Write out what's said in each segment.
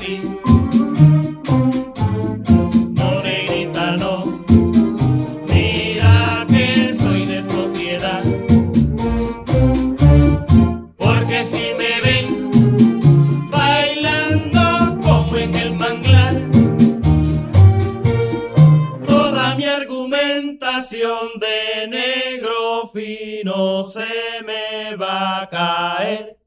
No, negrita, no. Mira que soy de sociedad. Porque si me ven bailando como en el manglar, toda mi argumentación de negro fino se me va a caer.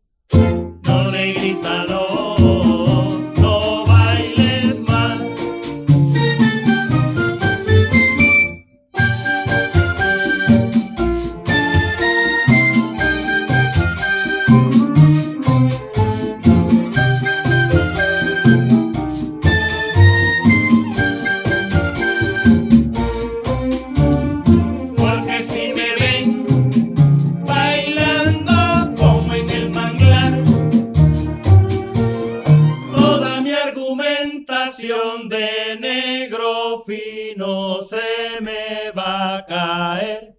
negro fino se me va a caer.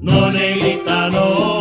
No, negrita, no.